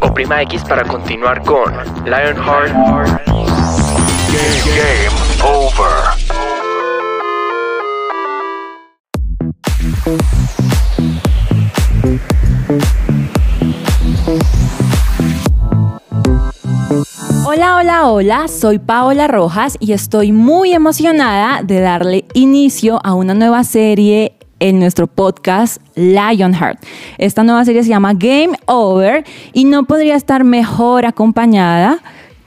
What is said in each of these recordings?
Oprima X para continuar con Lionheart. Game, over. Hola, hola, hola, soy Paola Rojas y estoy muy emocionada de darle inicio a una nueva serie en nuestro podcast Lionheart. Esta nueva serie se llama Game Over y no podría estar mejor acompañada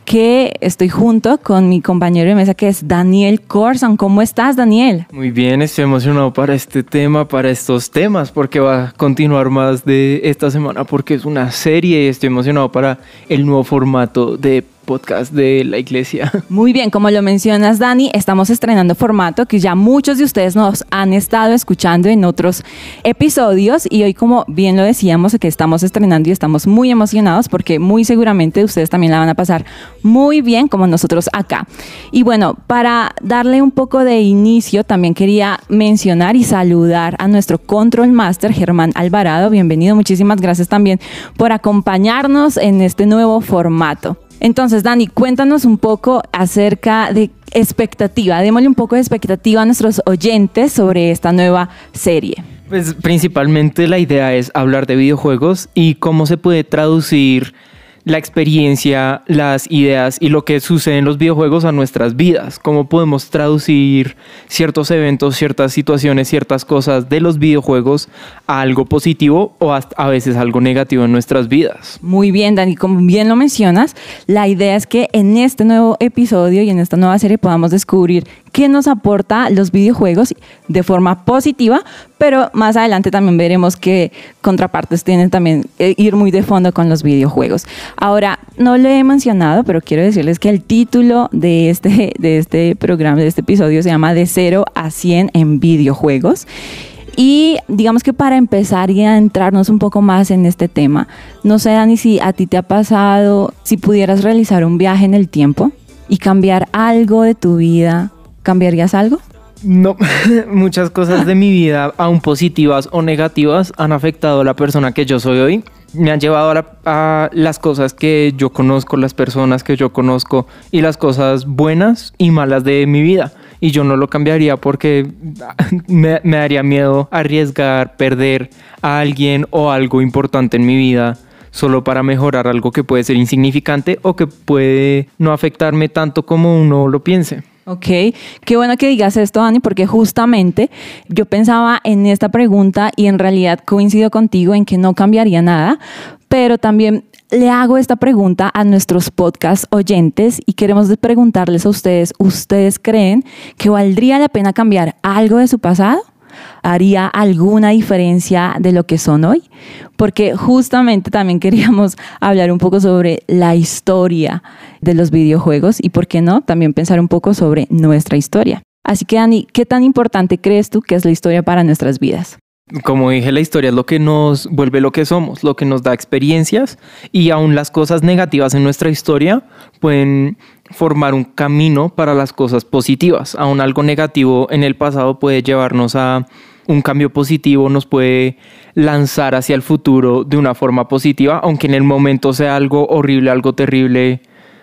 que estoy junto con mi compañero de mesa que es Daniel Corson. ¿Cómo estás, Daniel? Muy bien, estoy emocionado para este tema, para estos temas, porque va a continuar más de esta semana, porque es una serie y estoy emocionado para el nuevo formato de podcast de la iglesia. Muy bien, como lo mencionas Dani, estamos estrenando formato que ya muchos de ustedes nos han estado escuchando en otros episodios y hoy como bien lo decíamos que estamos estrenando y estamos muy emocionados porque muy seguramente ustedes también la van a pasar muy bien como nosotros acá. Y bueno, para darle un poco de inicio también quería mencionar y saludar a nuestro Control Master Germán Alvarado. Bienvenido, muchísimas gracias también por acompañarnos en este nuevo formato. Entonces, Dani, cuéntanos un poco acerca de expectativa. Démosle un poco de expectativa a nuestros oyentes sobre esta nueva serie. Pues principalmente la idea es hablar de videojuegos y cómo se puede traducir la experiencia, las ideas y lo que sucede en los videojuegos a nuestras vidas. Cómo podemos traducir ciertos eventos, ciertas situaciones, ciertas cosas de los videojuegos a algo positivo o a veces algo negativo en nuestras vidas. Muy bien, Dani, como bien lo mencionas, la idea es que en este nuevo episodio y en esta nueva serie podamos descubrir qué nos aporta los videojuegos de forma positiva, pero más adelante también veremos qué contrapartes tienen también eh, ir muy de fondo con los videojuegos. Ahora, no lo he mencionado, pero quiero decirles que el título de este, de este programa, de este episodio, se llama De 0 a 100 en videojuegos. Y digamos que para empezar y a entrarnos un poco más en este tema, no sé, Dani, si a ti te ha pasado, si pudieras realizar un viaje en el tiempo y cambiar algo de tu vida ¿Cambiarías algo? No, muchas cosas de mi vida, aún positivas o negativas, han afectado a la persona que yo soy hoy. Me han llevado a, las cosas que yo conozco, las personas que yo conozco y las cosas buenas y malas de mi vida. Y yo no lo cambiaría porque me, me daría miedo arriesgar, perder a alguien o algo importante en mi vida solo para mejorar algo que puede ser insignificante o que puede no afectarme tanto como uno lo piense. Ok, qué bueno que digas esto, Dani, porque justamente yo pensaba en esta pregunta y en realidad coincido contigo en que no cambiaría nada, pero también le hago esta pregunta a nuestros podcast oyentes y queremos preguntarles a ustedes, ¿ustedes creen que valdría la pena cambiar algo de su pasado? Haría alguna diferencia de lo que son hoy, porque justamente también queríamos hablar un poco sobre la historia de los videojuegos y, ¿por qué no?, también pensar un poco sobre nuestra historia. Así que, Dani, ¿qué tan importante crees tú que es la historia para nuestras vidas? Como dije, la historia es lo que nos vuelve lo que somos, lo que nos da experiencias y aún las cosas negativas en nuestra historia pueden formar un camino para las cosas positivas. Aún algo negativo en el pasado puede llevarnos a un cambio positivo, nos puede lanzar hacia el futuro de una forma positiva, aunque en el momento sea algo horrible, algo terrible,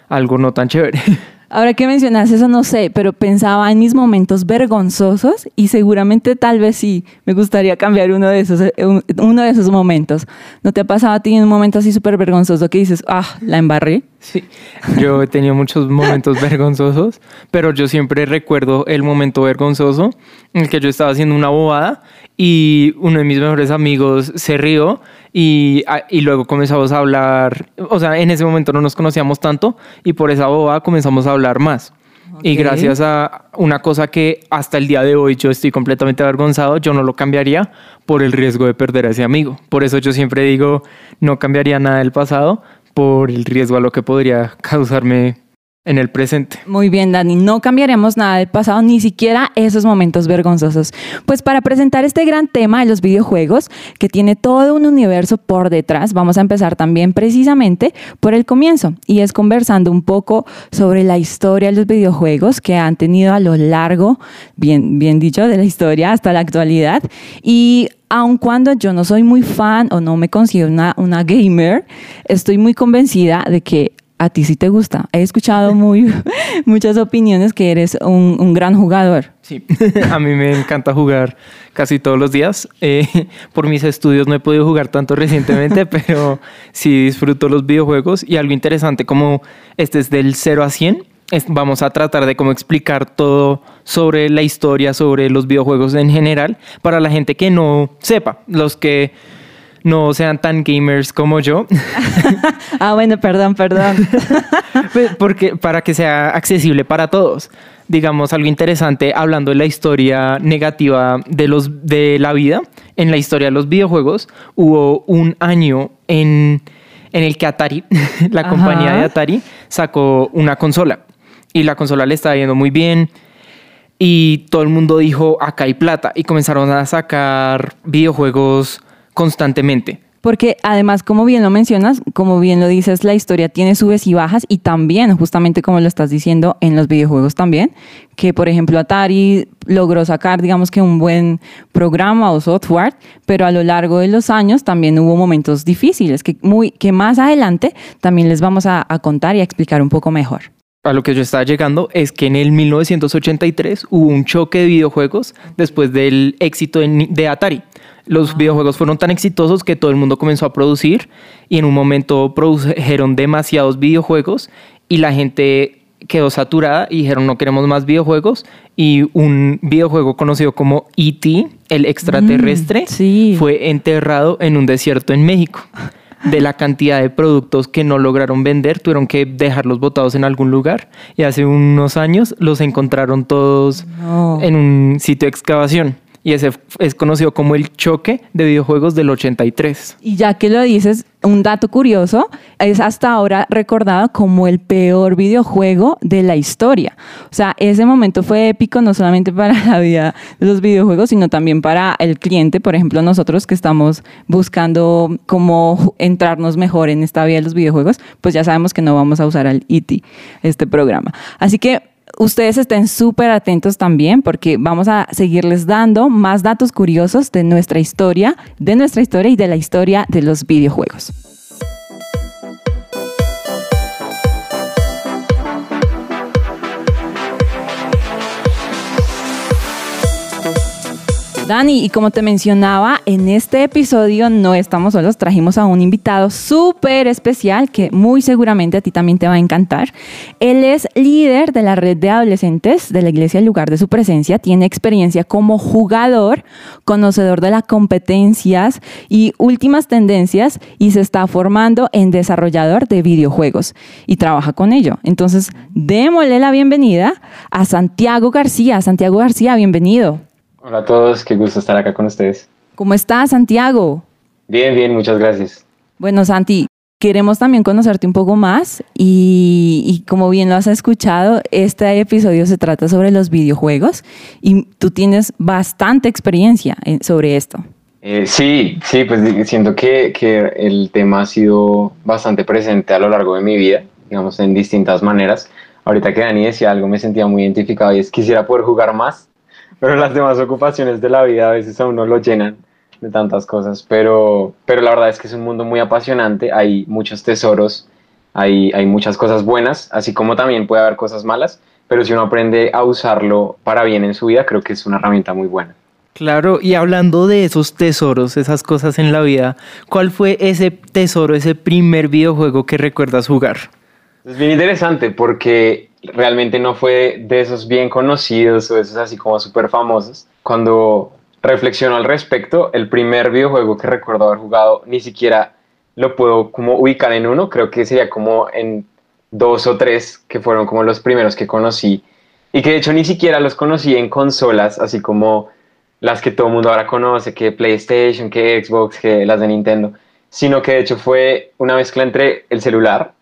algo no tan chévere. Ahora que mencionas eso, no sé, pero pensaba en mis momentos vergonzosos y seguramente tal vez sí me gustaría cambiar uno de esos, eh, uno de esos momentos. ¿No te ha pasado a ti en un momento así súper vergonzoso que dices, ah, la embarré? Sí, yo he tenido muchos momentos vergonzosos, pero yo siempre recuerdo el momento vergonzoso en el que yo estaba haciendo una bobada y uno de mis mejores amigos se rió y, y, luego comenzamos a hablar, o sea, en ese momento no nos conocíamos tanto y por esa bobada comenzamos a hablar más. Y gracias a una cosa que hasta el día de hoy yo estoy completamente avergonzado, yo no lo cambiaría por el riesgo de perder a ese amigo. Por eso yo siempre digo, no cambiaría nada del pasado por el riesgo a lo que podría causarme en el presente. Muy bien, Dani. No cambiaremos nada del pasado, ni siquiera esos momentos vergonzosos. Pues para presentar este gran tema de los videojuegos, que tiene todo un universo por detrás, vamos a empezar también precisamente por el comienzo, y es conversando un poco sobre la historia de los videojuegos que han tenido a lo largo, bien, bien dicho, de la historia hasta la actualidad. Y aun cuando yo no soy muy fan o no me considero una, una gamer, estoy muy convencida de que a ti sí te gusta. He escuchado muy, muchas opiniones que eres un, un gran jugador. Sí, a mí me encanta jugar casi todos los días. Eh, por mis estudios no he podido jugar tanto recientemente, pero sí disfruto los videojuegos. Y algo interesante como este es del 0 a 100, es- vamos a tratar de cómo explicar todo sobre la historia, sobre los videojuegos en general, para la gente que no sepa, los que no sean tan gamers como yo. Ah, bueno, perdón, perdón. Pues, Porque para que sea accesible para todos. Digamos algo interesante hablando de la historia negativa de los de la vida, en la historia de los videojuegos hubo un año en, en el que Atari, la Ajá. compañía de Atari, sacó una consola y la consola le estaba yendo muy bien y todo el mundo dijo acá hay plata y comenzaron a sacar videojuegos constantemente. Porque además, como bien lo mencionas, como bien lo dices, la historia tiene subes y bajas y también, justamente como lo estás diciendo, en los videojuegos también, que por ejemplo Atari logró sacar, digamos que un buen programa o software, pero a lo largo de los años también hubo momentos difíciles que, muy, que más adelante también les vamos a, a contar y a explicar un poco mejor. a lo que yo estaba llegando es que en el 1983 hubo un choque de videojuegos después del éxito de, de Atari. Los videojuegos fueron tan exitosos que todo el mundo comenzó a producir y en un momento produjeron demasiados videojuegos y la gente quedó saturada y dijeron no queremos más videojuegos y un videojuego conocido como E.T., el extraterrestre, Mm, sí. fue enterrado en un desierto en México. De la cantidad de productos que no lograron vender, tuvieron que dejarlos botados en algún lugar y hace unos años los encontraron todos No. en un sitio de excavación. Y ese es conocido como el choque de videojuegos del 83. Y ya que lo dices, un dato curioso es hasta ahora recordado como el peor videojuego de la historia. O sea, ese momento fue épico no solamente para la vida de los videojuegos, sino también para el cliente, por ejemplo, nosotros que estamos buscando cómo entrarnos mejor en esta vida de los videojuegos, pues ya sabemos que no vamos a usar al IT, este programa. Así que ustedes estén súper atentos también porque vamos a seguirles dando más datos curiosos de nuestra historia, de nuestra historia y de la historia de los videojuegos. Dani, y como te mencionaba, en este episodio no estamos solos, trajimos a un invitado súper especial que muy seguramente a ti también te va a encantar. Él es líder de la red de adolescentes de la iglesia en lugar de su presencia, tiene experiencia como jugador, conocedor de las competencias y últimas tendencias y se está formando en desarrollador de videojuegos y trabaja con ello. Entonces, démosle la bienvenida a Santiago García. Santiago García, bienvenido. Hola a todos, qué gusto estar acá con ustedes. ¿Cómo estás, Santiago? Bien, bien, muchas gracias. Bueno, Santi, queremos también conocerte un poco más y, y como bien lo has escuchado, este episodio se trata sobre los videojuegos y tú tienes bastante experiencia en- sobre esto. Eh, sí, sí, pues siento que, que el tema ha sido bastante presente a lo largo de mi vida, digamos, en distintas maneras. Ahorita que Dani decía algo, me sentía muy identificado y es quisiera poder jugar más, pero las demás ocupaciones de la vida a veces a uno lo llenan de tantas cosas, pero, pero la verdad es que es un mundo muy apasionante, hay muchos tesoros, hay, hay muchas cosas buenas, así como también puede haber cosas malas, pero si uno aprende a usarlo para bien en su vida, creo que es una herramienta muy buena. Claro, y hablando de esos tesoros, esas cosas en la vida, ¿cuál fue ese tesoro, ese primer videojuego que recuerdas jugar? Es bien interesante porque realmente no fue de esos bien conocidos o esos así como súper famosos. Cuando reflexiono al respecto, el primer videojuego que recuerdo haber jugado ni siquiera lo puedo como ubicar en uno, creo que sería como en dos o tres que fueron como los primeros que conocí y que de hecho ni siquiera los conocí en consolas, así como las que todo mundo ahora conoce, que PlayStation, que Xbox, que las de Nintendo, sino que de hecho fue una mezcla entre el celular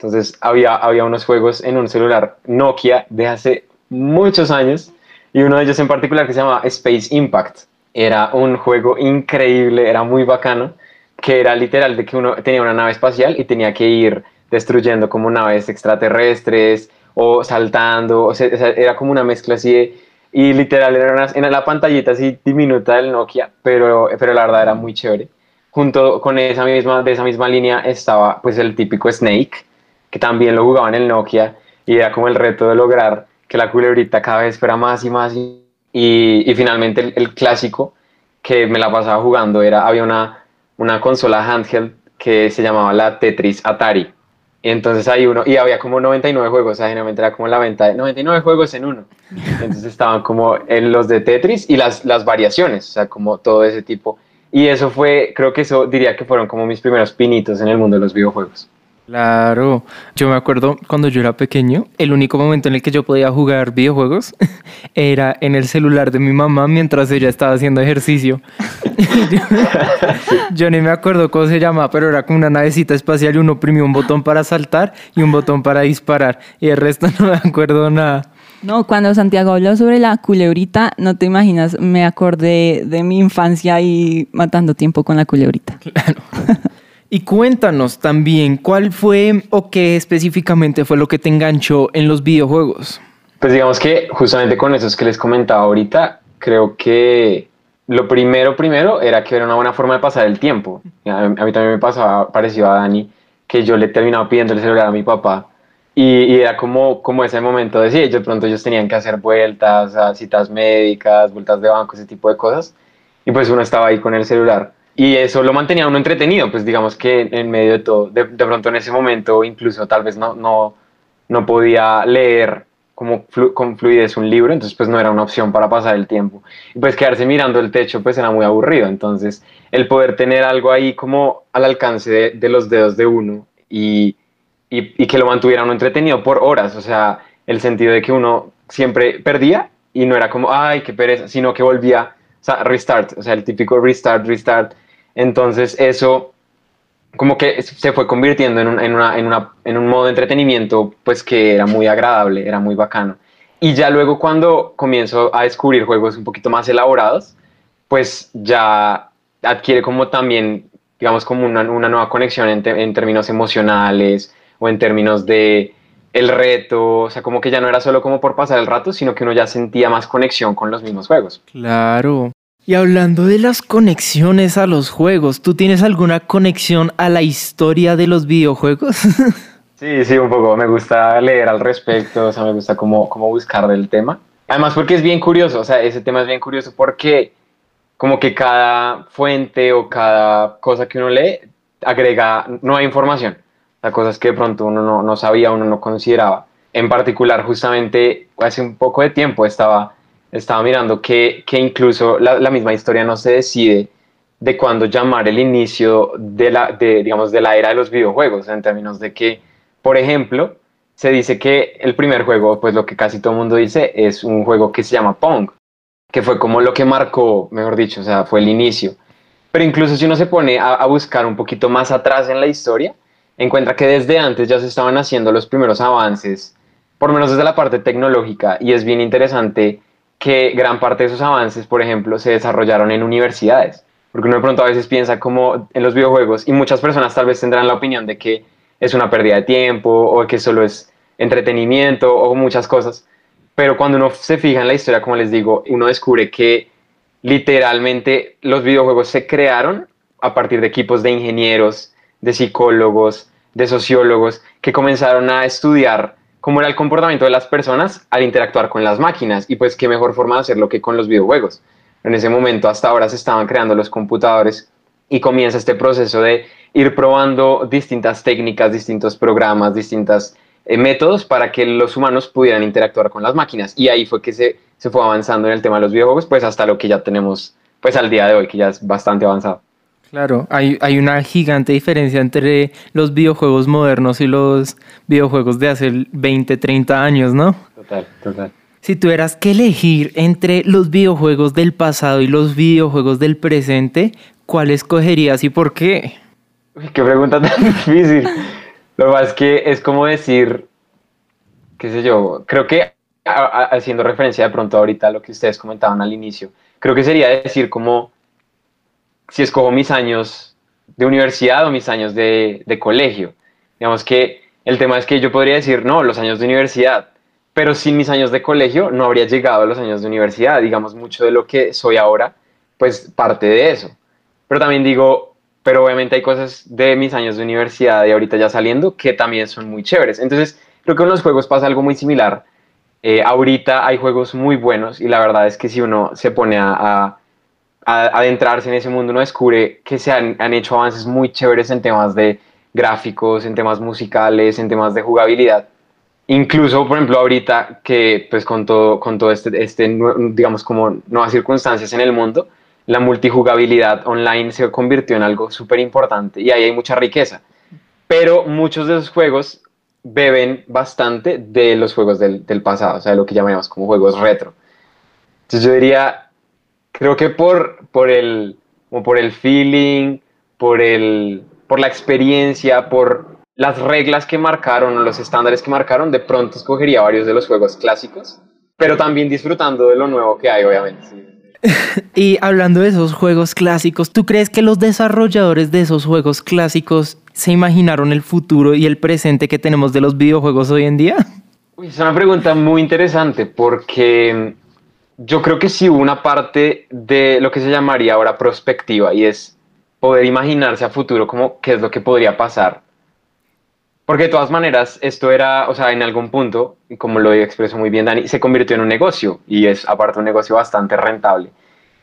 Entonces había, había unos juegos en un celular Nokia de hace muchos años y uno de ellos en particular que se llama Space Impact. Era un juego increíble, era muy bacano, que era literal de que uno tenía una nave espacial y tenía que ir destruyendo como naves extraterrestres o saltando, o sea, era como una mezcla así de, y literal era una, en la pantallita así diminuta del Nokia, pero, pero la verdad era muy chévere. Junto con esa misma, de esa misma línea estaba pues el típico Snake, que también lo jugaba en el Nokia y era como el reto de lograr que la culebrita cada vez fuera más y más y, y, finalmente el, clásico que me la pasaba jugando era, había una, una consola handheld que se llamaba la Tetris Atari y entonces hay uno, y había como 99 juegos, o sea, generalmente era como la venta de 99 juegos en uno. Entonces estaban como en los de Tetris y las, las variaciones, o sea, como todo ese tipo. Y eso fue, creo que eso diría que fueron como mis primeros pinitos en el mundo de los videojuegos. Claro, yo me acuerdo cuando yo era pequeño, el único momento en el que yo podía jugar videojuegos era en el celular de mi mamá mientras ella estaba haciendo ejercicio. yo, ni me acuerdo cómo se llama, pero era como una navecita espacial y uno oprimía un botón para saltar y un botón para disparar y el resto no me acuerdo nada. No, cuando Santiago habló sobre la culebrita, no te imaginas, me acordé de mi infancia y matando tiempo con la culebrita. Claro. Y cuéntanos también, ¿cuál fue o qué específicamente fue lo que te enganchó en los videojuegos? Pues digamos que justamente con esos que les comentaba ahorita, creo que lo primero, primero, era que era una buena forma de pasar el tiempo. A mí, también me pasaba parecido a Dani, que yo le terminaba pidiendo el celular a mi papá y, era como, como ese momento de sí, de pronto ellos tenían que hacer vueltas a citas médicas, vueltas de banco, ese tipo de cosas. Y pues uno estaba ahí con el celular y eso lo mantenía uno entretenido, pues digamos que en medio de todo, de, pronto en ese momento incluso tal vez no, no, no podía leer como con fluidez un libro, entonces pues no era una opción para pasar el tiempo. Y pues quedarse mirando el techo pues era muy aburrido, entonces el poder tener algo ahí como al alcance de, de los dedos de uno y, y, y, que lo mantuviera uno entretenido por horas, o sea, el sentido de que uno siempre perdía y no era como, ay, qué pereza, sino que volvía, o sea, restart, o sea, el típico restart, restart, entonces eso como que se fue convirtiendo en un, en, una, en, una, en un modo de entretenimiento pues que era muy agradable, era muy bacano. Y ya luego cuando comienzo a descubrir juegos un poquito más elaborados, pues ya adquiere como también, digamos, como una, una nueva conexión en, en, términos emocionales o en términos de el reto, o sea, como que ya no era solo como por pasar el rato, sino que uno ya sentía más conexión con los mismos juegos. Claro. Y hablando de las conexiones a los juegos, ¿tú tienes alguna conexión a la historia de los videojuegos? Sí, sí, un poco. Me gusta leer al respecto, o sea, me gusta cómo, cómo buscar del tema. Además, porque es bien curioso, o sea, ese tema es bien curioso porque como que cada fuente o cada cosa que uno lee agrega nueva información, sea, cosas que de pronto uno no, no sabía, uno no consideraba. En particular, justamente hace un poco de tiempo estaba estaba mirando que, que incluso la, la, misma historia no se decide de cuándo llamar el inicio de la, de, digamos, de la era de los videojuegos, en términos de que, por ejemplo, se dice que el primer juego, pues lo que casi todo el mundo dice, es un juego que se llama Pong, que fue como lo que marcó, mejor dicho, o sea, fue el inicio. Pero incluso si uno se pone a, a buscar un poquito más atrás en la historia, encuentra que desde antes ya se estaban haciendo los primeros avances, por lo menos desde la parte tecnológica, y es bien interesante que gran parte de esos avances, por ejemplo, se desarrollaron en universidades. Porque uno de pronto a veces piensa como en los videojuegos y muchas personas tal vez tendrán la opinión de que es una pérdida de tiempo o que solo es entretenimiento o muchas cosas. Pero cuando uno se fija en la historia, como les digo, uno descubre que literalmente los videojuegos se crearon a partir de equipos de ingenieros, de psicólogos, de sociólogos que comenzaron a estudiar cómo era el comportamiento de las personas al interactuar con las máquinas y pues qué mejor forma de hacerlo que con los videojuegos. En ese momento hasta ahora se estaban creando los computadores y comienza este proceso de ir probando distintas técnicas, distintos programas, distintos eh, métodos para que los humanos pudieran interactuar con las máquinas. Y ahí fue que se, se fue avanzando en el tema de los videojuegos, pues hasta lo que ya tenemos pues al día de hoy, que ya es bastante avanzado. Claro, hay, hay, una gigante diferencia entre los videojuegos modernos y los videojuegos de hace 20, 30 años, ¿no? Total, total. Si tuvieras que elegir entre los videojuegos del pasado y los videojuegos del presente, ¿cuál escogerías y por qué? Uy, qué pregunta tan difícil. Lo es que es como decir, qué sé yo, creo que haciendo referencia de pronto ahorita a lo que ustedes comentaban al inicio, creo que sería decir como si escojo mis años de universidad o mis años de, de colegio. Digamos que el tema es que yo podría decir, no, los años de universidad, pero sin mis años de colegio no habría llegado a los años de universidad. Digamos, mucho de lo que soy ahora, pues parte de eso. Pero también digo, pero obviamente hay cosas de mis años de universidad y ahorita ya saliendo que también son muy chéveres. Entonces, creo que con los juegos pasa algo muy similar. Eh, ahorita hay juegos muy buenos y la verdad es que si uno se pone a adentrarse en ese mundo, uno descubre que se han, han hecho avances muy chéveres en temas de gráficos, en temas musicales, en temas de jugabilidad. Incluso, por ejemplo, ahorita que pues con todo, con todo este, este, digamos, como nuevas circunstancias en el mundo, la multijugabilidad online se convirtió en algo súper importante y ahí hay mucha riqueza. Pero muchos de esos juegos beben bastante de los juegos del, del pasado, o sea, lo que llamamos como juegos retro. Entonces yo diría, creo que por, por, el, como por el feeling, por, el, por la experiencia, por las reglas que marcaron o los estándares que marcaron, de pronto escogería varios de los juegos clásicos, pero también disfrutando de lo nuevo que hay, obviamente. sí. Y hablando de esos juegos clásicos, ¿tú crees que los desarrolladores de esos juegos clásicos se imaginaron el futuro y el presente que tenemos de los videojuegos hoy en día? Es una pregunta muy interesante porque yo creo que sí hubo una parte de lo que se llamaría ahora prospectiva y es poder imaginarse a futuro como qué es lo que podría pasar. Porque de todas maneras, esto era, o sea, en algún punto, y como lo expresó muy bien Dani, se convirtió en un negocio y es aparte un negocio bastante rentable.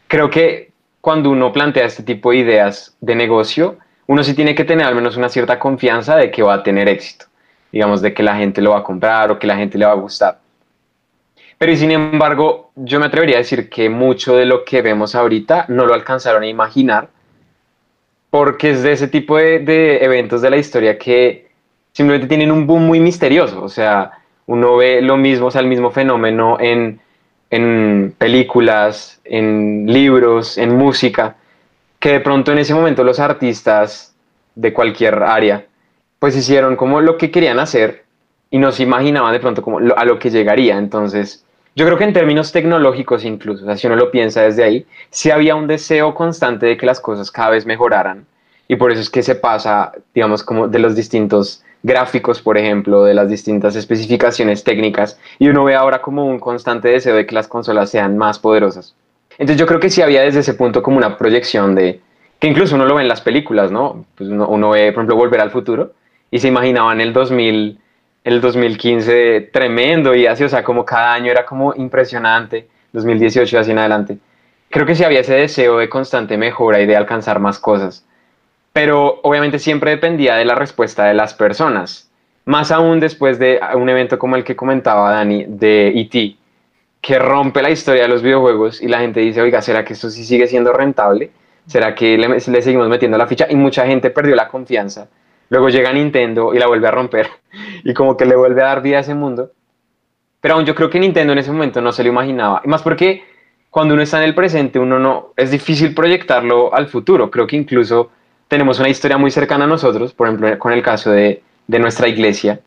Creo que cuando uno plantea este tipo de ideas de negocio, uno sí tiene que tener al menos una cierta confianza de que va a tener éxito, digamos, de que la gente lo va a comprar o que la gente le va a gustar. Pero y sin embargo, yo me atrevería a decir que mucho de lo que vemos ahorita no lo alcanzaron a imaginar, porque es de ese tipo de, eventos de la historia que simplemente tienen un boom muy misterioso. O sea, uno ve lo mismo, o sea, el mismo fenómeno en, en películas, en libros, en música, que de pronto en ese momento los artistas de cualquier área, pues hicieron como lo que querían hacer y no se imaginaban de pronto como lo- a lo que llegaría. Entonces, yo creo que en términos tecnológicos incluso, o sea, si uno lo piensa desde ahí, sí había un deseo constante de que las cosas cada vez mejoraran y por eso es que se pasa, digamos, como de los distintos gráficos, por ejemplo, de las distintas especificaciones técnicas y uno ve ahora como un constante deseo de que las consolas sean más poderosas. Entonces yo creo que sí había desde ese punto como una proyección de, que incluso uno lo ve en las películas, ¿no? Pues uno, uno ve, por ejemplo, Volver al Futuro y se imaginaban el 2000, el 2015 tremendo y así, o sea, como cada año era como impresionante, 2018 y así en adelante. Creo que sí había ese deseo de constante mejora y de alcanzar más cosas, pero obviamente siempre dependía de la respuesta de las personas, más aún después de un evento como el que comentaba Dani de E.T., que rompe la historia de los videojuegos y la gente dice, oiga, ¿será que esto sí sigue siendo rentable? ¿Será que le, le seguimos metiendo la ficha? Y mucha gente perdió la confianza. Luego llega Nintendo y la vuelve a romper y como que le vuelve a dar vida a ese mundo. Pero aún yo creo que Nintendo en ese momento no se lo imaginaba. Y más porque cuando uno está en el presente, uno no, es difícil proyectarlo al futuro. Creo que incluso tenemos una historia muy cercana a nosotros, por ejemplo, con el caso de, de nuestra iglesia,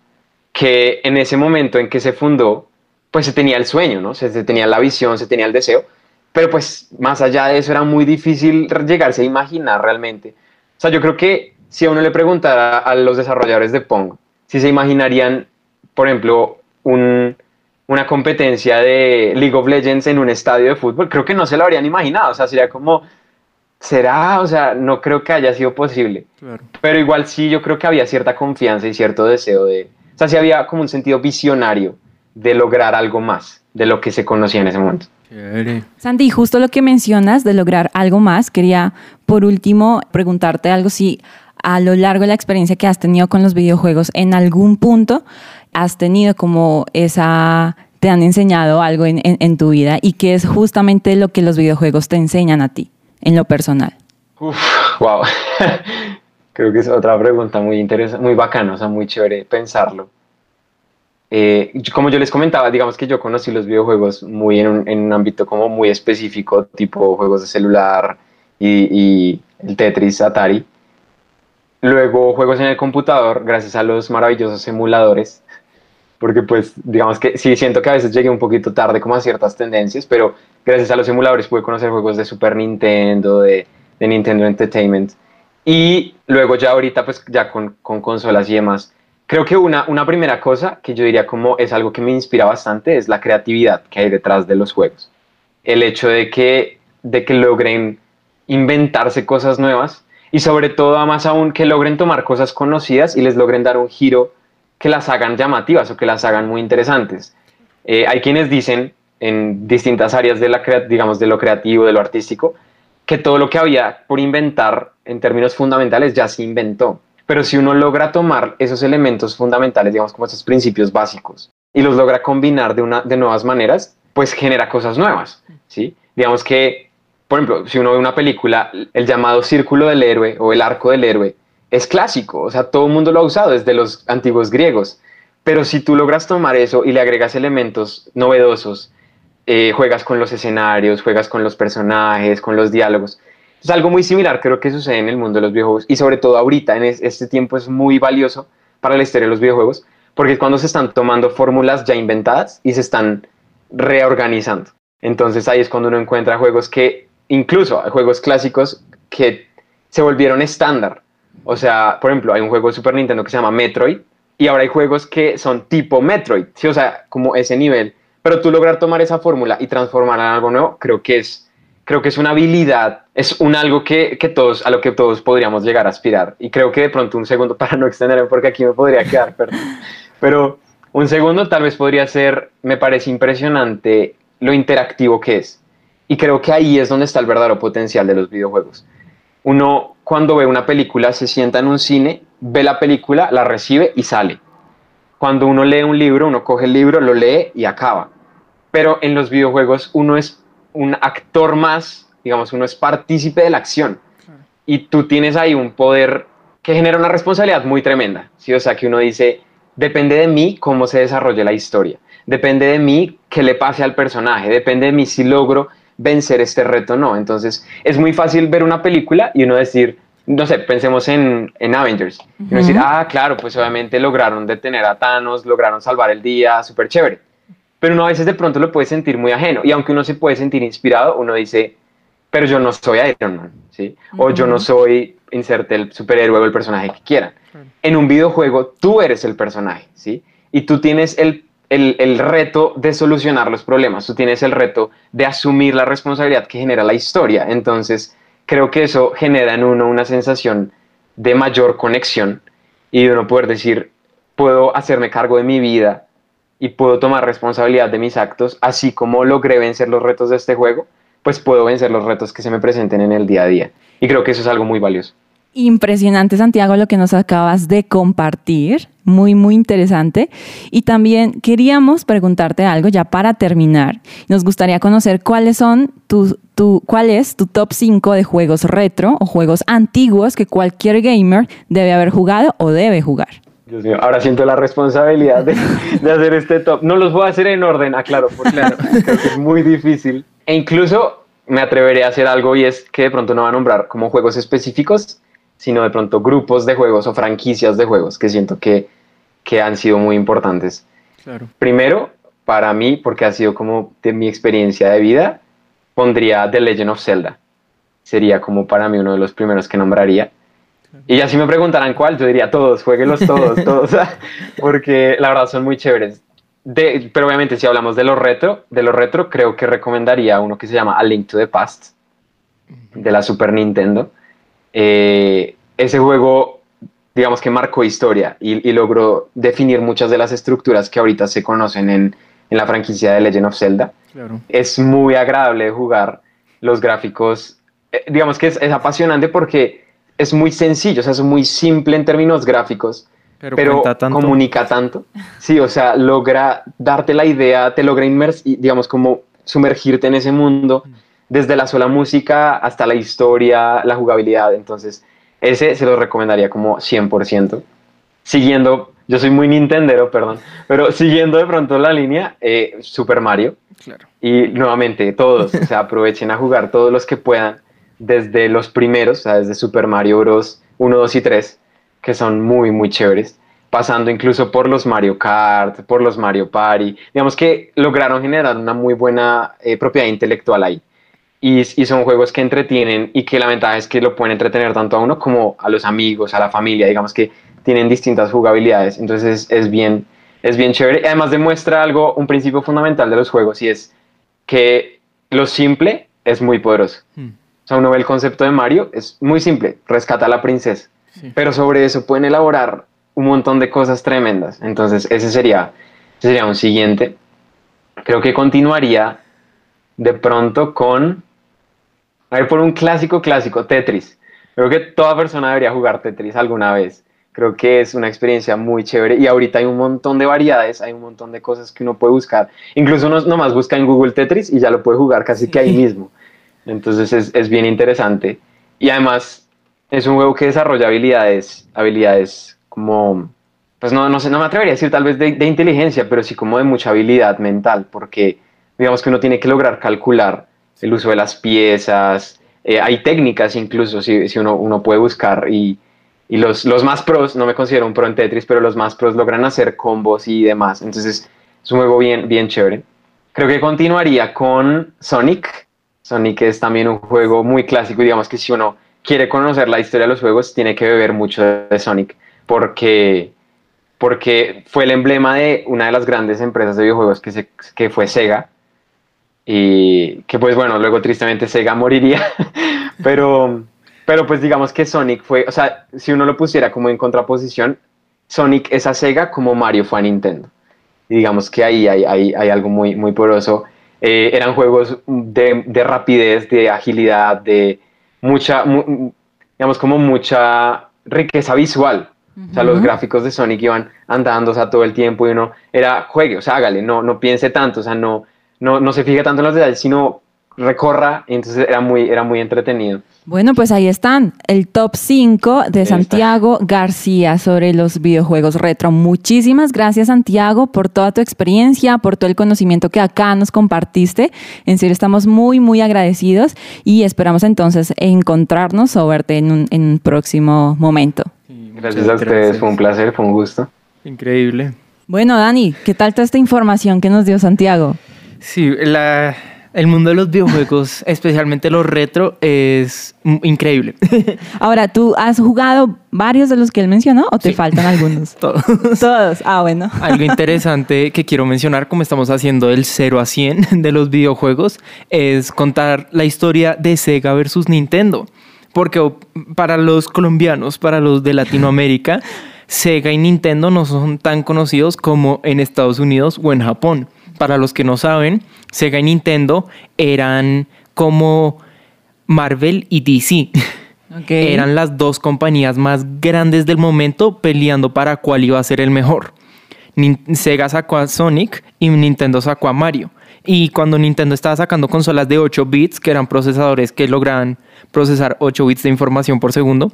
que en ese momento en que se fundó, pues se tenía el sueño, ¿no? Se, se tenía la visión, se tenía el deseo, pero pues más allá de eso era muy difícil llegarse a imaginar realmente. O sea, yo creo que si a uno le preguntara a los desarrolladores de Pong si se imaginarían, por ejemplo, un, una competencia de League of Legends en un estadio de fútbol, creo que no se lo habrían imaginado. O sea, sería como, ¿será? O sea, no creo que haya sido posible. Claro. Pero igual sí, yo creo que había cierta confianza y cierto deseo de... O sea, sí había como un sentido visionario de lograr algo más de lo que se conocía en ese momento. Chévere. Sandy, justo lo que mencionas de lograr algo más, quería por último preguntarte algo si a lo largo de la experiencia que has tenido con los videojuegos, en algún punto has tenido como esa, te han enseñado algo en, en- en tu vida y que es justamente lo que los videojuegos te enseñan a ti, en lo personal. Uf, wow. Creo que es otra pregunta muy interesante, muy bacana, o sea, muy chévere pensarlo. Eh, como yo les comentaba, digamos que yo conocí los videojuegos muy en un, en un ámbito como muy específico, tipo juegos de celular y, y el Tetris, Atari. Luego juegos en el computador, gracias a los maravillosos emuladores. Porque pues digamos que sí, siento que a veces llegué un poquito tarde como a ciertas tendencias, pero gracias a los emuladores pude conocer juegos de Super Nintendo, de, de Nintendo Entertainment. Y luego ya ahorita pues ya con, con consolas y demás. Creo que una, una primera cosa que yo diría como es algo que me inspira bastante es la creatividad que hay detrás de los juegos. El hecho de que, de que logren inventarse cosas nuevas y sobre todo, más aún, que logren tomar cosas conocidas y les logren dar un giro que las hagan llamativas o que las hagan muy interesantes. Eh, hay quienes dicen en distintas áreas de, la, digamos, de lo creativo, de lo artístico, que todo lo que había por inventar en términos fundamentales ya se inventó. Pero si uno logra tomar esos elementos fundamentales, digamos como esos principios básicos, y los logra combinar de, una, de nuevas maneras, pues genera cosas nuevas, ¿sí? Digamos que por ejemplo, si uno ve una película, el llamado círculo del héroe o el arco del héroe es clásico, o sea, todo el mundo lo ha usado desde los antiguos griegos. Pero si tú logras tomar eso y le agregas elementos novedosos, eh, juegas con los escenarios, juegas con los personajes, con los diálogos. Es algo muy similar, creo que sucede en el mundo de los videojuegos y sobre todo ahorita, en este tiempo es muy valioso para la historia de los videojuegos, porque es cuando se están tomando fórmulas ya inventadas y se están reorganizando. Entonces ahí es cuando uno encuentra juegos que incluso hay juegos clásicos que se volvieron estándar. O sea, por ejemplo, hay un juego de Super Nintendo que se llama Metroid y ahora hay juegos que son tipo Metroid, ¿sí? o sea, como ese nivel. Pero tú lograr tomar esa fórmula y transformarla en algo nuevo, creo que es, creo que es una habilidad, es un algo que, a lo que todos podríamos llegar a aspirar. Y creo que de pronto un segundo, para no extenderme, porque aquí me podría quedar, pero, pero un segundo tal vez podría ser, me parece impresionante lo interactivo que es. Y creo que ahí es donde está el verdadero potencial de los videojuegos. Uno cuando ve una película se sienta en un cine, ve la película, la recibe y sale. Cuando uno lee un libro, uno coge el libro, lo lee y acaba. Pero en los videojuegos uno es un actor más, digamos, uno es partícipe de la acción. Y tú tienes ahí un poder que genera una responsabilidad muy tremenda. ¿sí? O sea, que uno dice, depende de mí cómo se desarrolle la historia. Depende de mí qué le pase al personaje. Depende de mí si logro vencer este reto no. Entonces es muy fácil ver una película y uno decir, no sé, pensemos en, en Avengers. Y uno decir, ah, claro, pues obviamente lograron detener a Thanos, lograron salvar el día, súper chévere. Pero uno a veces de pronto lo puede sentir muy ajeno. Y aunque uno se puede sentir inspirado, uno dice, pero yo no soy Iron Man, ¿sí? O yo no soy, inserte el superhéroe o el personaje que quieran. En un videojuego, tú eres el personaje, ¿sí? Y tú tienes el el, reto de solucionar los problemas, tú tienes el reto de asumir la responsabilidad que genera la historia. Entonces, creo que eso genera en uno una sensación de mayor conexión y de uno poder decir, puedo hacerme cargo de mi vida y puedo tomar responsabilidad de mis actos, así como logré vencer los retos de este juego, pues puedo vencer los retos que se me presenten en el día a día. Y creo que eso es algo muy valioso. Impresionante, Santiago, lo que nos acabas de compartir. Muy, muy interesante. Y también queríamos preguntarte algo ya para terminar. Nos gustaría conocer cuáles son tu, tu, cuál es tu top 5 de juegos retro o juegos antiguos que cualquier gamer debe haber jugado o debe jugar. Ahora siento la responsabilidad de, hacer este top. No los voy a hacer en orden, aclaro, porque claro, es muy difícil. E incluso me atreveré a hacer algo y es que de pronto no va a nombrar como juegos específicos, sino de pronto grupos de juegos o franquicias de juegos que siento que, que han sido muy importantes. Primero, para mí, porque ha sido como de mi experiencia de vida, pondría The Legend of Zelda. Sería como para mí uno de los primeros que nombraría. Y ya si me preguntaran cuál, yo diría todos, jueguenlos todos, todos, porque la verdad son muy chéveres. De, pero obviamente si hablamos de los retro, de los retro, creo que recomendaría uno que se llama A Link to the Past, de la Super Nintendo eh, ese juego, digamos que marcó historia y, logró definir muchas de las estructuras que ahorita se conocen en, en la franquicia de Legend of Zelda. Es muy agradable jugar los gráficos, eh, digamos que es, apasionante porque es muy sencillo, o sea, es muy simple en términos gráficos, pero, comunica tanto. Sí, o sea, logra darte la idea, te logra inmers digamos, como sumergirte en ese mundo. Mm desde la sola música hasta la historia, la jugabilidad. Entonces, ese se lo recomendaría como 100%. Siguiendo, yo soy muy Nintendero, perdón, pero siguiendo de pronto la línea, eh, Super Mario. Claro. Y nuevamente, todos, o sea, aprovechen a jugar todos los que puedan, desde los primeros, o sea, desde Super Mario Bros. 1, 2 y 3, que son muy, muy chéveres, pasando incluso por los Mario Kart, por los Mario Party. Digamos que lograron generar una muy buena eh, propiedad intelectual ahí. Y, y, son juegos que entretienen y que la ventaja es que lo pueden entretener tanto a uno como a los amigos, a la familia, digamos que tienen distintas jugabilidades, entonces es, es bien, es bien chévere. Además demuestra algo, un principio fundamental de los juegos y es que lo simple es muy poderoso. Hmm. O sea, uno ve el concepto de Mario, es muy simple, rescata a la princesa, pero sobre eso pueden elaborar un montón de cosas tremendas. Entonces ese sería, ese sería un siguiente. Creo que continuaría de pronto con a ver, por un clásico, clásico, Tetris. Creo que toda persona debería jugar Tetris alguna vez. Creo que es una experiencia muy chévere y ahorita hay un montón de variedades, hay un montón de cosas que uno puede buscar. Incluso uno nomás busca en Google Tetris y ya lo puede jugar casi que ahí mismo. Entonces es, es, bien interesante. Y además es un juego que desarrolla habilidades, habilidades como, pues no, no sé, no me atrevería a decir tal vez de, de inteligencia, pero sí como de mucha habilidad mental, porque digamos que uno tiene que lograr calcular el uso de las piezas, eh, hay técnicas incluso, si, uno, uno, puede buscar y, y, los, los más pros, no me considero un pro en Tetris, pero los más pros logran hacer combos y demás, entonces es un juego bien, bien chévere. Creo que continuaría con Sonic. Sonic es también un juego muy clásico digamos que si uno quiere conocer la historia de los juegos, tiene que beber mucho de Sonic, porque, porque fue el emblema de una de las grandes empresas de videojuegos que, se, que fue Sega, y que pues bueno, luego tristemente Sega moriría, pero, pero pues digamos que Sonic fue, o sea, si uno lo pusiera como en contraposición, Sonic es a Sega como Mario fue a Nintendo. Y digamos que ahí hay, hay, hay algo muy, muy poderoso. Eh, eran juegos de, de, rapidez, de agilidad, de mucha, digamos como mucha riqueza visual. O sea, los gráficos de Sonic iban andando, o sea, todo el tiempo y uno era, juegue, o sea, hágale, no, no piense tanto, o sea, no, no, no se fije tanto en los detalles, sino recorra, y entonces era muy, era muy entretenido. Bueno, pues ahí están, el top 5 de Santiago García sobre los videojuegos retro. Muchísimas gracias Santiago por toda tu experiencia, por todo el conocimiento que acá nos compartiste. En serio, estamos muy, muy agradecidos y esperamos entonces encontrarnos o verte en un, en un próximo momento. gracias a ustedes, fue un placer, fue un gusto. Increíble. Bueno, Dani, ¿qué tal toda esta información que nos dio Santiago? Sí, la, el mundo de los videojuegos, especialmente los retro, es increíble. Ahora, ¿tú has jugado varios de los que él mencionó o te faltan algunos? Todos. Todos. Ah, bueno. Algo interesante que quiero mencionar, como estamos haciendo el 0 a 100 de los videojuegos, es contar la historia de Sega versus Nintendo. Porque para los colombianos, para los de Latinoamérica, Sega y Nintendo no son tan conocidos como en Estados Unidos o en Japón para los que no saben, Sega y Nintendo eran como Marvel y DC. eran las dos compañías más grandes del momento peleando para cuál iba a ser el mejor. Sega sacó a Sonic y Nintendo sacó a Mario. Y cuando Nintendo estaba sacando consolas de 8 bits, que eran procesadores que lograban procesar 8 bits de información por segundo,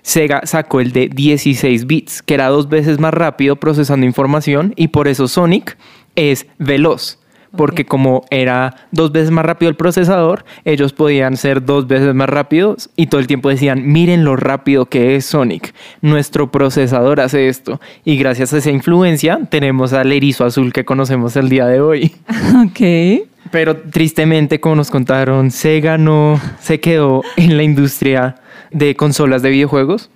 Sega sacó el de 16 bits, que era dos veces más rápido procesando información y por eso Sonic es veloz. Porque como era dos veces más rápido el procesador, ellos podían ser dos veces más rápidos y todo el tiempo decían, miren lo rápido que es Sonic, nuestro procesador hace esto. Y gracias a esa influencia tenemos al erizo azul que conocemos el día de hoy. Ok. Pero tristemente, como nos contaron, Sega no se quedó en la industria de consolas de videojuegos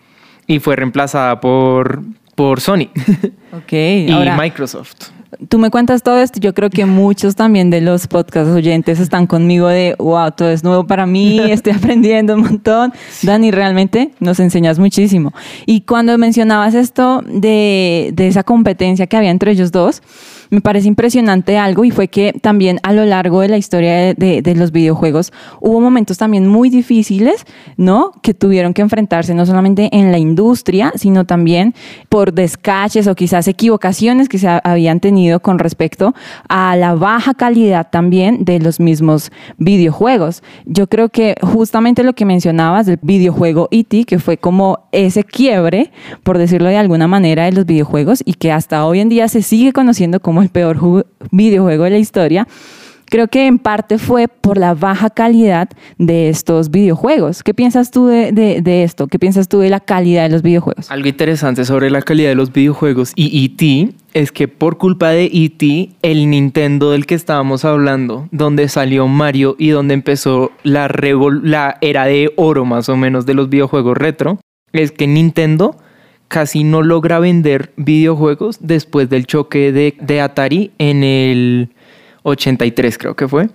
y fue reemplazada por, por Sony Ok. y Microsoft tú me cuentas todo esto, yo creo que muchos también de los podcast oyentes están conmigo de, wow, todo es nuevo para mí, estoy aprendiendo un montón. Dani, realmente nos enseñas muchísimo. Y cuando mencionabas esto de, de esa competencia que había entre ellos dos, me parece impresionante algo y fue que también a lo largo de la historia de, de, los videojuegos hubo momentos también muy difíciles, ¿no? Que tuvieron que enfrentarse no solamente en la industria, sino también por descaches o quizás equivocaciones que se habían tenido con respecto a la baja calidad también de los mismos videojuegos. Yo creo que justamente lo que mencionabas del videojuego E.T., que fue como ese quiebre, por decirlo de alguna manera, de los videojuegos y que hasta hoy en día se sigue conociendo como el peor videojuego de la historia, creo que en parte fue por la baja calidad de estos videojuegos. ¿Qué piensas tú de, esto? ¿Qué piensas tú de la calidad de los videojuegos? Algo interesante sobre la calidad de los videojuegos y E.T. es que por culpa de E.T., el Nintendo del que estábamos hablando, donde salió Mario y donde empezó la, la era de oro más o menos de los videojuegos retro, es que Nintendo casi no logra vender videojuegos después del choque de Atari en el 83 creo que fue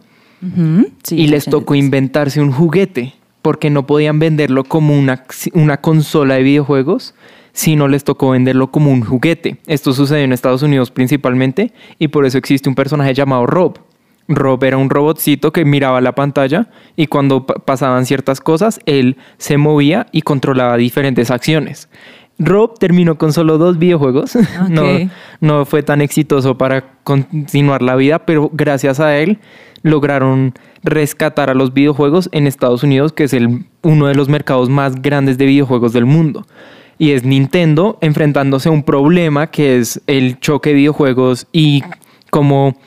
sí, y les 83. tocó inventarse un juguete porque no podían venderlo como una, una consola de videojuegos, sino les tocó venderlo como un juguete. Esto sucedió en Estados Unidos principalmente y por eso existe un personaje llamado Rob. Rob era un robotcito que miraba la pantalla y cuando pa- pasaban ciertas cosas, él se movía y controlaba diferentes acciones. Rob terminó con solo dos videojuegos. no, fue tan exitoso para continuar la vida, pero gracias a él lograron rescatar a los videojuegos en Estados Unidos, que es el, uno de los mercados más grandes de videojuegos del mundo. Y es Nintendo enfrentándose a un problema que es el choque de videojuegos y como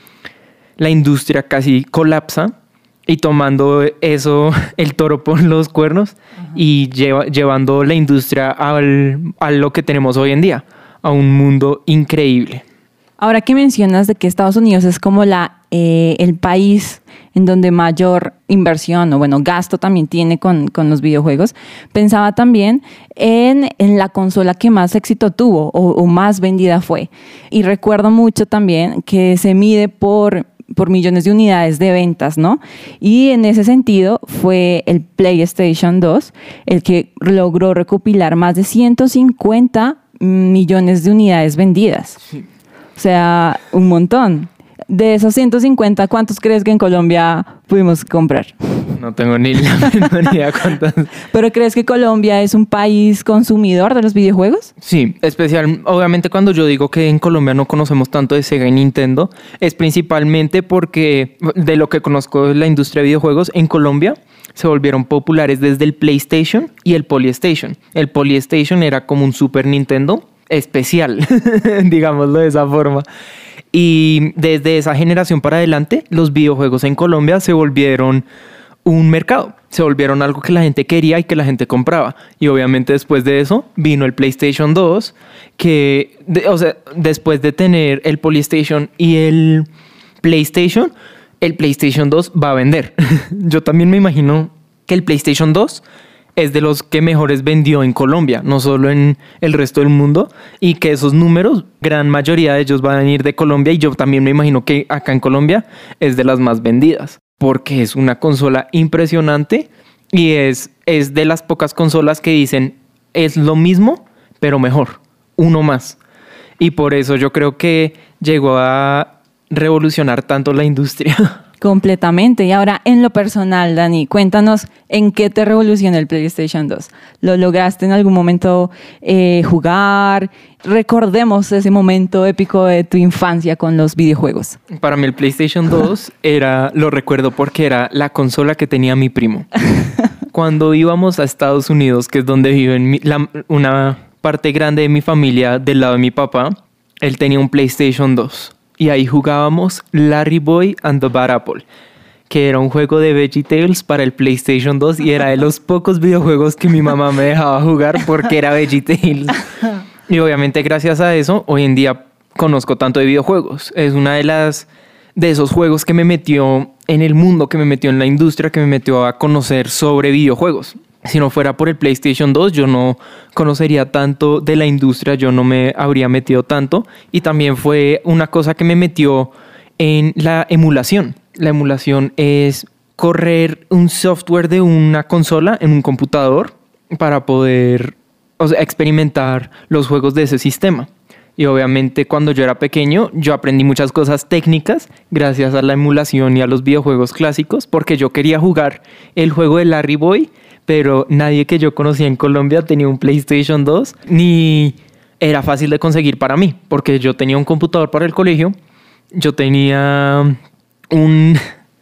la industria casi colapsa y tomando eso, el toro por los cuernos y lleva- llevando la industria al- a lo que tenemos hoy en día, a un mundo increíble. Ahora que mencionas de que Estados Unidos es como la, eh, el país en donde mayor inversión o bueno, gasto también tiene con, con los videojuegos, pensaba también en, en la consola que más éxito tuvo o, o más vendida fue. Y recuerdo mucho también que se mide por por millones de unidades de ventas, ¿no? Y en ese sentido fue el PlayStation 2 el que logró recopilar más de 150 millones de unidades vendidas. O sea, un montón. De esos 150, ¿cuántos crees que en Colombia pudimos comprar? No tengo ni la menor idea cuántas. ¿Pero crees que Colombia es un país consumidor de los videojuegos? Sí, especial, obviamente cuando yo digo que en Colombia no conocemos tanto de Sega y Nintendo, es principalmente porque de lo que conozco de la industria de videojuegos, en Colombia se volvieron populares desde el PlayStation y el Polystation. El Polystation era como un Super Nintendo especial, digámoslo de esa forma. Y desde esa generación para adelante, los videojuegos en Colombia se volvieron un mercado. Se volvieron algo que la gente quería y que la gente compraba. Y obviamente después de eso vino el PlayStation 2, que, o sea, después de tener el Polystation y el PlayStation, el PlayStation 2 va a vender. Yo también me imagino que el PlayStation 2 es de los que mejores vendió en Colombia, no solo en el resto del mundo, y que esos números, gran mayoría de ellos van a venir de Colombia, y yo también me imagino que acá en Colombia es de las más vendidas, porque es una consola impresionante y es, es de las pocas consolas que dicen es lo mismo, pero mejor, uno más. Y por eso yo creo que llegó a revolucionar tanto la industria. Completamente. Y ahora, en lo personal, Dani, cuéntanos en qué te revolucionó el PlayStation 2. ¿Lo lograste en algún momento eh, jugar? Recordemos ese momento épico de tu infancia con los videojuegos. Para mí el PlayStation 2 era, lo recuerdo porque era la consola que tenía mi primo. Cuando íbamos a Estados Unidos, que es donde vive mi- la- una parte grande de mi familia del lado de mi papá, él tenía un PlayStation 2 y ahí jugábamos Larry Boy and the Bad Apple, que era un juego de VeggieTales para el PlayStation 2 y era de los pocos videojuegos que mi mamá me dejaba jugar porque era VeggieTales. Y obviamente gracias a eso, hoy en día conozco tanto de videojuegos. Es una de las de esos juegos que me metió en el mundo, que me metió en la industria, que me metió a conocer sobre videojuegos. Si no fuera por el PlayStation 2, yo no conocería tanto de la industria, yo no me habría metido tanto. Y también fue una cosa que me metió en la emulación. La emulación es correr un software de una consola en un computador para poder o sea, experimentar los juegos de ese sistema. Y obviamente cuando yo era pequeño, yo aprendí muchas cosas técnicas gracias a la emulación y a los videojuegos clásicos, porque yo quería jugar el juego de Larry Boy, pero nadie que yo conocía en Colombia tenía un PlayStation 2, ni era fácil de conseguir para mí, porque yo tenía un computador para el colegio, yo tenía un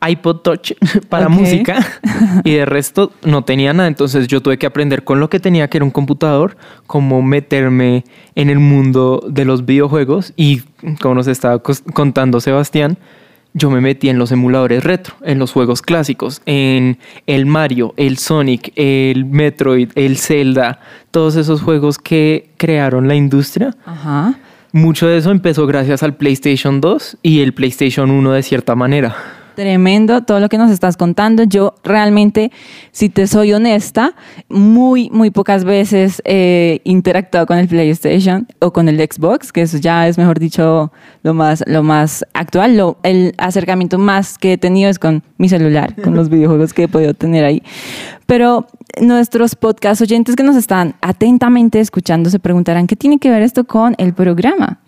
iPod Touch para música y de resto no tenía nada. Entonces yo tuve que aprender con lo que tenía, que era un computador, cómo meterme en el mundo de los videojuegos. Y como nos estaba contando Sebastián, yo me metí en los emuladores retro, en los juegos clásicos, en el Mario, el Sonic, el Metroid, el Zelda, todos esos juegos que crearon la industria. Ajá. Mucho de eso empezó gracias al PlayStation 2 y el PlayStation 1 de cierta manera. Tremendo todo lo que nos estás contando. Yo realmente, si te soy honesta, muy, muy pocas veces he interactuado con el PlayStation o con el Xbox, que eso ya es, mejor dicho, lo más, lo más actual. Lo, el acercamiento más que he tenido es con mi celular, con los videojuegos que he podido tener ahí. Pero nuestros podcast oyentes que nos están atentamente escuchando se preguntarán, ¿qué tiene que ver esto con el programa?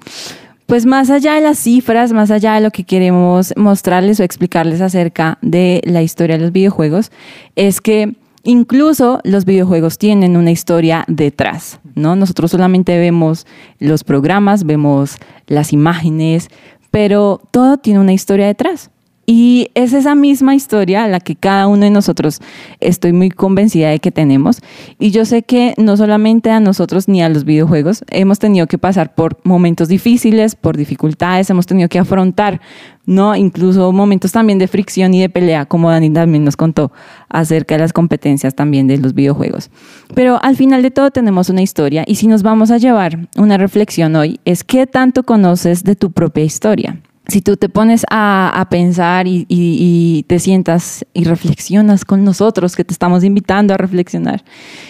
Pues más allá de las cifras, más allá de lo que queremos mostrarles o explicarles acerca de la historia de los videojuegos, es que incluso los videojuegos tienen una historia detrás, ¿no? Nosotros solamente vemos los programas, vemos las imágenes, pero todo tiene una historia detrás. Y es esa misma historia la que cada uno de nosotros estoy muy convencida de que tenemos. Y yo sé que no solamente a nosotros ni a los videojuegos hemos tenido que pasar por momentos difíciles, por dificultades, hemos tenido que afrontar, ¿no? Incluso momentos también de fricción y de pelea, como Dani también nos contó acerca de las competencias también de los videojuegos. Pero al final de todo tenemos una historia y si nos vamos a llevar una reflexión hoy es qué tanto conoces de tu propia historia si tú te pones a, pensar y, te sientas y reflexionas con nosotros, que te estamos invitando a reflexionar,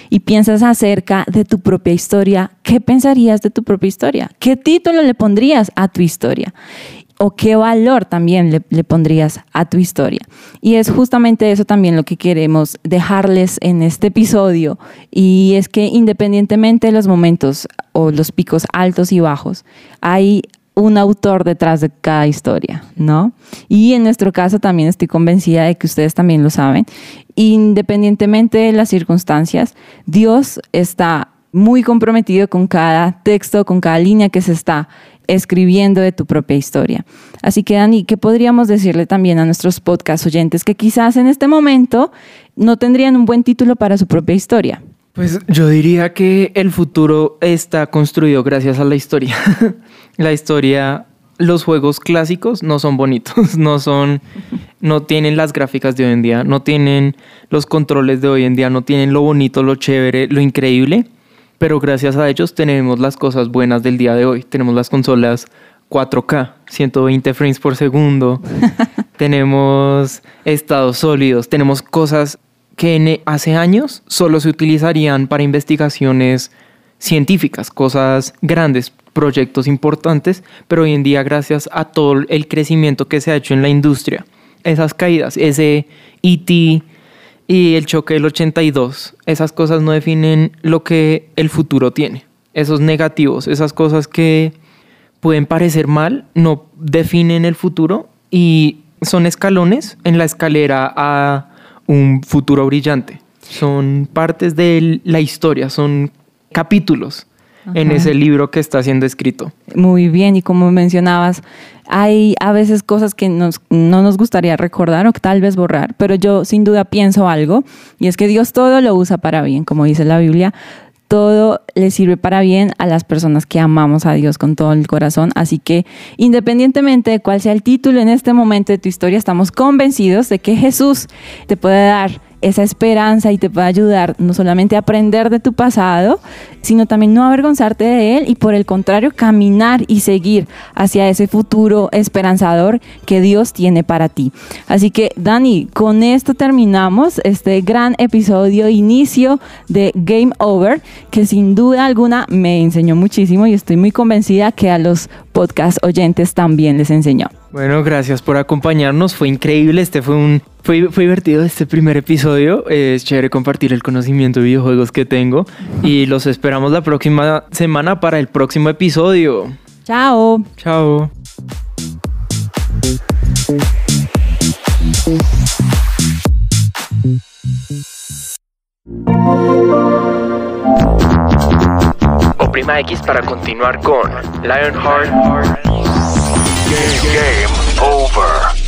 y piensas acerca de tu propia historia, ¿qué pensarías de tu propia historia? ¿Qué título le pondrías a tu historia? ¿O qué valor también le, le pondrías a tu historia? Y es justamente eso también lo que queremos dejarles en este episodio, y es que independientemente de los momentos o los picos altos y bajos, hay un autor detrás de cada historia, ¿no? Y en nuestro caso también estoy convencida de que ustedes también lo saben. Independientemente de las circunstancias, Dios está muy comprometido con cada texto, con cada línea que se está escribiendo de tu propia historia. Así que, Dani, ¿qué podríamos decirle también a nuestros podcast oyentes que quizás en este momento no tendrían un buen título para su propia historia? Pues yo diría que el futuro está construido gracias a la historia. la historia, los juegos clásicos no son bonitos, no son, no tienen las gráficas de hoy en día, no tienen los controles de hoy en día, no tienen lo bonito, lo chévere, lo increíble, pero gracias a ellos tenemos las cosas buenas del día de hoy. Tenemos las consolas 4K, 120 frames por segundo, tenemos estados sólidos, tenemos cosas que hace años solo se utilizarían para investigaciones científicas, cosas grandes, proyectos importantes, pero hoy en día gracias a todo el crecimiento que se ha hecho en la industria, esas caídas, ese IT y el choque del 82, esas cosas no definen lo que el futuro tiene. Esos negativos, esas cosas que pueden parecer mal, no definen el futuro y son escalones en la escalera a un futuro brillante. Son partes de la historia, son capítulos en ese libro que está siendo escrito. Muy bien, y como mencionabas, hay a veces cosas que nos, no nos gustaría recordar o tal vez borrar, pero yo sin duda pienso algo, y es que Dios todo lo usa para bien, como dice la Biblia, todo le sirve para bien a las personas que amamos a Dios con todo el corazón. Así que independientemente de cuál sea el título en este momento de tu historia, estamos convencidos de que Jesús te puede dar esa esperanza y te puede ayudar no solamente a aprender de tu pasado, sino también no avergonzarte de él y por el contrario caminar y seguir hacia ese futuro esperanzador que Dios tiene para ti. Así que Dani, con esto terminamos este gran episodio, inicio de Game Over, que sin duda alguna me enseñó muchísimo y estoy muy convencida que a los podcast oyentes también les enseñó. Bueno, gracias por acompañarnos. Fue increíble. Este fue un. Fue, fue divertido este primer episodio. Es chévere compartir el conocimiento de videojuegos que tengo. Y los esperamos la próxima semana para el próximo episodio. Chao. Chao. Oprima X para continuar con Lionheart game, game over.